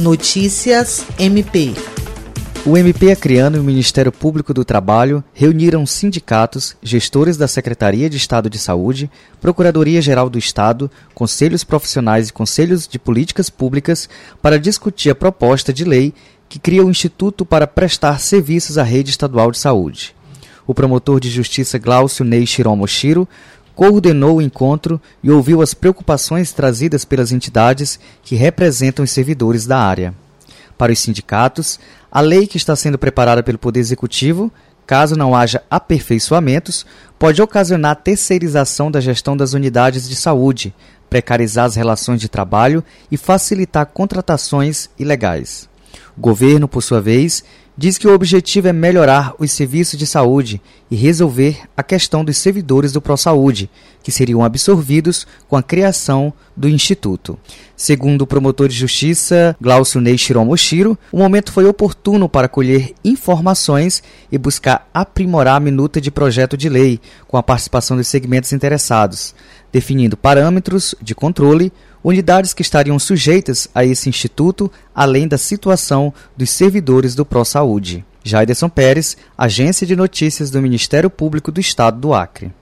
Notícias MP. O MP Acreano e o Ministério Público do Trabalho reuniram sindicatos, gestores da Secretaria de Estado de Saúde, Procuradoria-Geral do Estado, conselhos profissionais e conselhos de políticas públicas para discutir a proposta de lei que cria o Instituto para prestar serviços à rede estadual de saúde. O promotor de justiça Glaucio Ney Shiromoshiro coordenou o encontro e ouviu as preocupações trazidas pelas entidades que representam os servidores da área. Para os sindicatos, a lei que está sendo preparada pelo Poder Executivo, caso não haja aperfeiçoamentos, pode ocasionar a terceirização da gestão das unidades de saúde, precarizar as relações de trabalho e facilitar contratações ilegais. O governo, por sua vez, diz que o objetivo é melhorar os serviços de saúde e resolver a questão dos servidores do ProSaúde, que seriam absorvidos com a criação do Instituto. Segundo o promotor de justiça Glaucio Ney Shiromoshiro, o momento foi oportuno para colher informações e buscar aprimorar a minuta de projeto de lei com a participação dos segmentos interessados, definindo parâmetros de controle, unidades que estariam sujeitas a esse instituto, além da situação dos servidores do ProSaúde. Jaiderson Pérez, Agência de Notícias do Ministério Público do Estado do Acre.